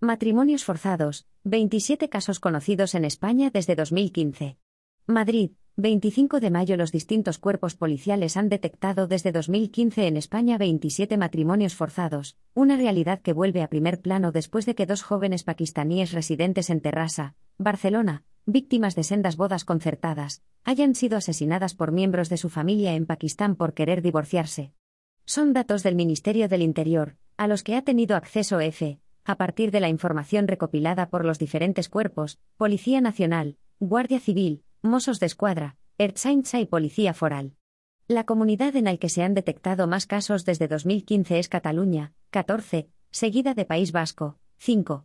Matrimonios forzados, 27 casos conocidos en España desde 2015. Madrid, 25 de mayo Los distintos cuerpos policiales han detectado desde 2015 en España 27 matrimonios forzados, una realidad que vuelve a primer plano después de que dos jóvenes pakistaníes residentes en Terrassa, Barcelona, víctimas de sendas bodas concertadas, hayan sido asesinadas por miembros de su familia en Pakistán por querer divorciarse. Son datos del Ministerio del Interior, a los que ha tenido acceso F a partir de la información recopilada por los diferentes cuerpos, Policía Nacional, Guardia Civil, Mossos de Escuadra, Ertzaintza y Policía Foral. La comunidad en la que se han detectado más casos desde 2015 es Cataluña, 14, seguida de País Vasco, 5.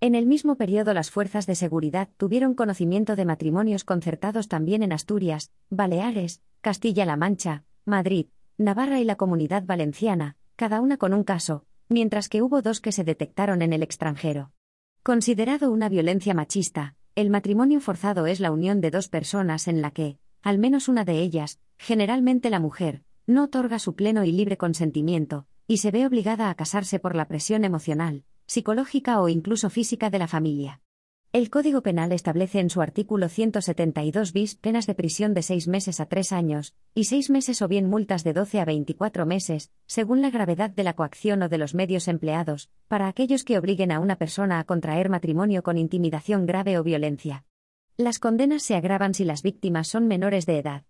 En el mismo periodo las fuerzas de seguridad tuvieron conocimiento de matrimonios concertados también en Asturias, Baleares, Castilla-La Mancha, Madrid, Navarra y la Comunidad Valenciana, cada una con un caso, mientras que hubo dos que se detectaron en el extranjero. Considerado una violencia machista, el matrimonio forzado es la unión de dos personas en la que, al menos una de ellas, generalmente la mujer, no otorga su pleno y libre consentimiento, y se ve obligada a casarse por la presión emocional, psicológica o incluso física de la familia. El Código Penal establece en su artículo 172 bis penas de prisión de seis meses a tres años, y seis meses o bien multas de 12 a 24 meses, según la gravedad de la coacción o de los medios empleados, para aquellos que obliguen a una persona a contraer matrimonio con intimidación grave o violencia. Las condenas se agravan si las víctimas son menores de edad.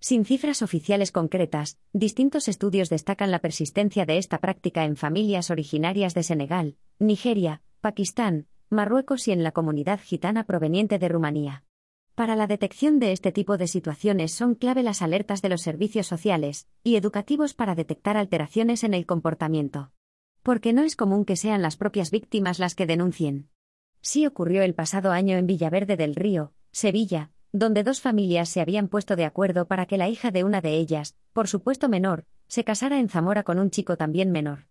Sin cifras oficiales concretas, distintos estudios destacan la persistencia de esta práctica en familias originarias de Senegal, Nigeria, Pakistán, Marruecos y en la comunidad gitana proveniente de Rumanía. Para la detección de este tipo de situaciones son clave las alertas de los servicios sociales y educativos para detectar alteraciones en el comportamiento. Porque no es común que sean las propias víctimas las que denuncien. Sí ocurrió el pasado año en Villaverde del Río, Sevilla, donde dos familias se habían puesto de acuerdo para que la hija de una de ellas, por supuesto menor, se casara en Zamora con un chico también menor.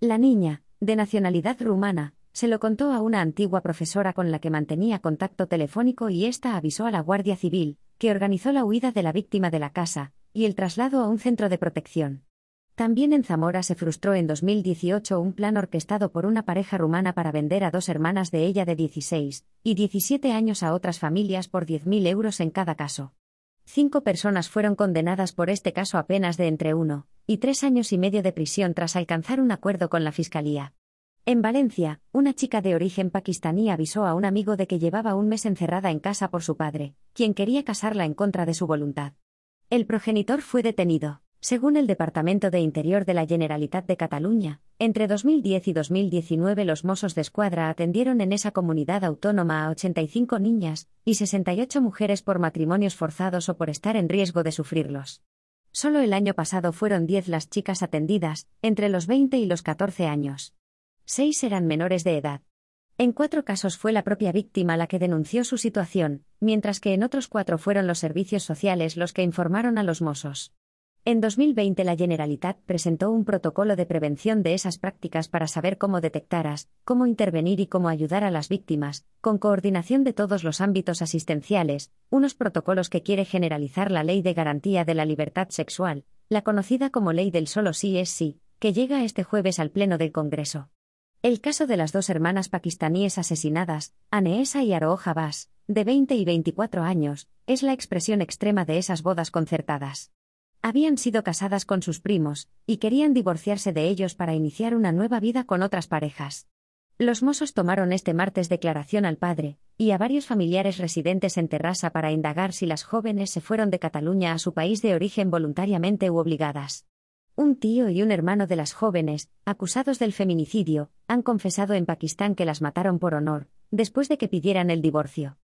La niña, de nacionalidad rumana, se lo contó a una antigua profesora con la que mantenía contacto telefónico y ésta avisó a la Guardia Civil, que organizó la huida de la víctima de la casa, y el traslado a un centro de protección. También en Zamora se frustró en 2018 un plan orquestado por una pareja rumana para vender a dos hermanas de ella de 16 y 17 años a otras familias por 10.000 euros en cada caso. Cinco personas fueron condenadas por este caso apenas de entre uno y tres años y medio de prisión tras alcanzar un acuerdo con la Fiscalía. En Valencia, una chica de origen pakistaní avisó a un amigo de que llevaba un mes encerrada en casa por su padre, quien quería casarla en contra de su voluntad. El progenitor fue detenido. Según el Departamento de Interior de la Generalitat de Cataluña, entre 2010 y 2019 los Mossos de Escuadra atendieron en esa comunidad autónoma a 85 niñas y 68 mujeres por matrimonios forzados o por estar en riesgo de sufrirlos. Solo el año pasado fueron 10 las chicas atendidas, entre los 20 y los 14 años seis eran menores de edad. En cuatro casos fue la propia víctima la que denunció su situación, mientras que en otros cuatro fueron los servicios sociales los que informaron a los mozos. En 2020 la Generalitat presentó un protocolo de prevención de esas prácticas para saber cómo detectarlas, cómo intervenir y cómo ayudar a las víctimas, con coordinación de todos los ámbitos asistenciales, unos protocolos que quiere generalizar la Ley de Garantía de la Libertad Sexual, la conocida como Ley del Solo Sí es Sí, que llega este jueves al Pleno del Congreso. El caso de las dos hermanas pakistaníes asesinadas, Aneesa y Aroha Habas, de 20 y 24 años, es la expresión extrema de esas bodas concertadas. Habían sido casadas con sus primos, y querían divorciarse de ellos para iniciar una nueva vida con otras parejas. Los mozos tomaron este martes declaración al padre, y a varios familiares residentes en Terrassa para indagar si las jóvenes se fueron de Cataluña a su país de origen voluntariamente u obligadas. Un tío y un hermano de las jóvenes, acusados del feminicidio, han confesado en Pakistán que las mataron por honor, después de que pidieran el divorcio.